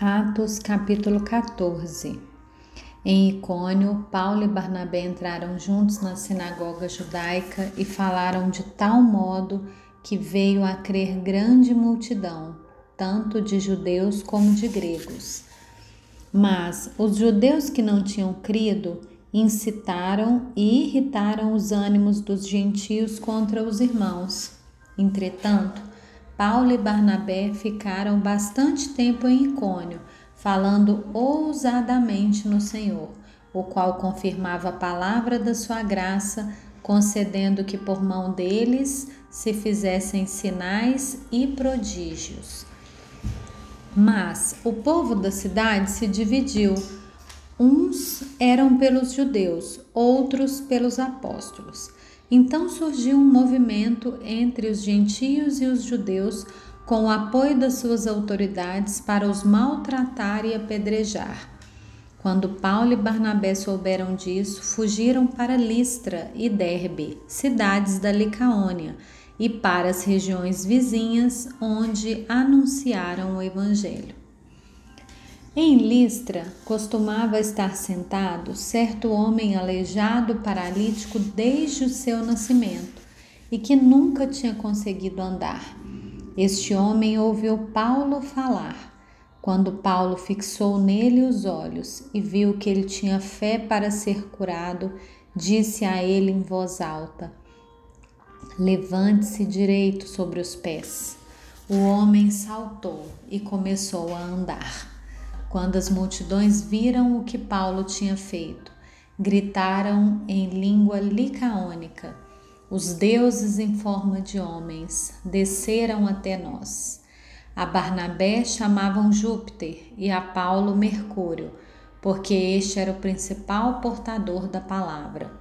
Atos capítulo 14 Em Icônio, Paulo e Barnabé entraram juntos na sinagoga judaica e falaram de tal modo que veio a crer grande multidão, tanto de judeus como de gregos. Mas os judeus que não tinham crido incitaram e irritaram os ânimos dos gentios contra os irmãos. Entretanto, Paulo e Barnabé ficaram bastante tempo em Icônio, falando ousadamente no Senhor, o qual confirmava a palavra da sua graça, concedendo que por mão deles se fizessem sinais e prodígios. Mas o povo da cidade se dividiu. Uns eram pelos judeus, outros pelos apóstolos. Então surgiu um movimento entre os gentios e os judeus com o apoio das suas autoridades para os maltratar e apedrejar. Quando Paulo e Barnabé souberam disso, fugiram para Listra e Derbe, cidades da Licaônia, e para as regiões vizinhas, onde anunciaram o Evangelho. Em Listra costumava estar sentado certo homem aleijado paralítico desde o seu nascimento e que nunca tinha conseguido andar. Este homem ouviu Paulo falar. Quando Paulo fixou nele os olhos e viu que ele tinha fé para ser curado, disse a ele em voz alta: Levante-se direito sobre os pés. O homem saltou e começou a andar. Quando as multidões viram o que Paulo tinha feito, gritaram em língua licaônica: Os deuses em forma de homens desceram até nós. A Barnabé chamavam Júpiter e a Paulo Mercúrio, porque este era o principal portador da palavra.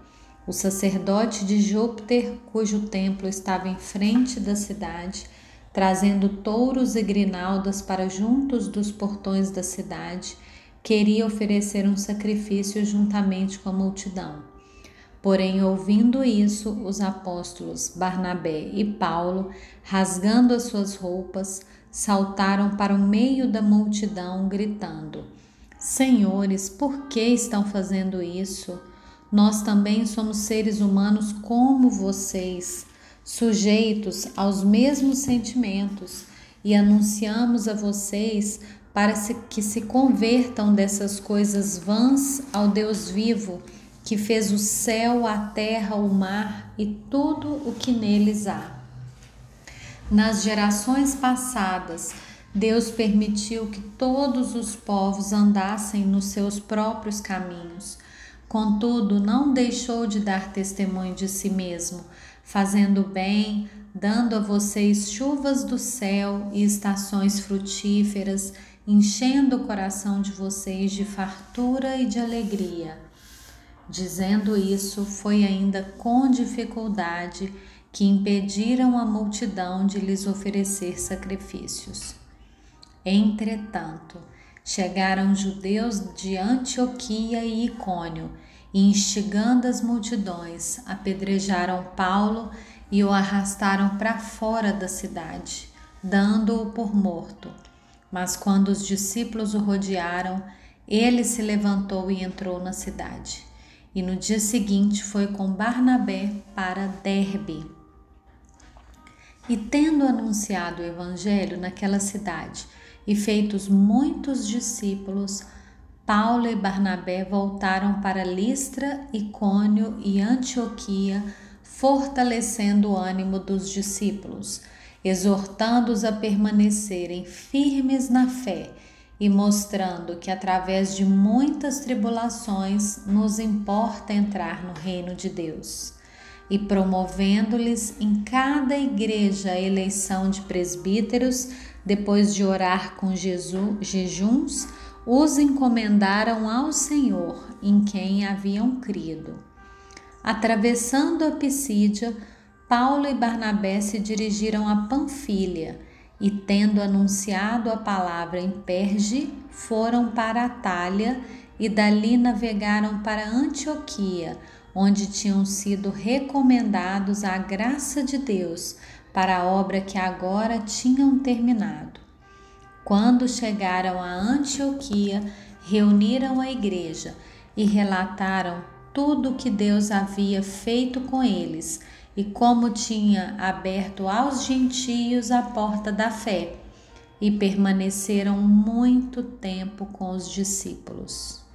O sacerdote de Júpiter, cujo templo estava em frente da cidade, trazendo touros e grinaldas para juntos dos portões da cidade, queria oferecer um sacrifício juntamente com a multidão. Porém, ouvindo isso, os apóstolos Barnabé e Paulo, rasgando as suas roupas, saltaram para o meio da multidão, gritando: Senhores, por que estão fazendo isso? Nós também somos seres humanos como vocês sujeitos aos mesmos sentimentos, e anunciamos a vocês para que se convertam dessas coisas vãs ao Deus vivo, que fez o céu, a terra, o mar e tudo o que neles há. Nas gerações passadas, Deus permitiu que todos os povos andassem nos seus próprios caminhos. Contudo, não deixou de dar testemunho de si mesmo, fazendo bem, dando a vocês chuvas do céu e estações frutíferas, enchendo o coração de vocês de fartura e de alegria. Dizendo isso, foi ainda com dificuldade que impediram a multidão de lhes oferecer sacrifícios. Entretanto, chegaram judeus de Antioquia e Icônio e, instigando as multidões, apedrejaram Paulo e o arrastaram para fora da cidade, dando-o por morto. Mas quando os discípulos o rodearam, ele se levantou e entrou na cidade. E no dia seguinte foi com Barnabé para Derbe. E tendo anunciado o evangelho naquela cidade e feitos muitos discípulos, Paulo e Barnabé voltaram para Listra, Icônio e Antioquia, fortalecendo o ânimo dos discípulos, exortando-os a permanecerem firmes na fé e mostrando que através de muitas tribulações nos importa entrar no reino de Deus. E promovendo-lhes em cada igreja a eleição de presbíteros, depois de orar com Jesus, jejuns, os encomendaram ao Senhor em quem haviam crido. Atravessando a Pisídia, Paulo e Barnabé se dirigiram a Panfilha e, tendo anunciado a palavra em Perge, foram para Atália e dali navegaram para Antioquia, onde tinham sido recomendados à graça de Deus para a obra que agora tinham terminado. Quando chegaram a Antioquia, reuniram a igreja e relataram tudo o que Deus havia feito com eles e como tinha aberto aos gentios a porta da fé, e permaneceram muito tempo com os discípulos.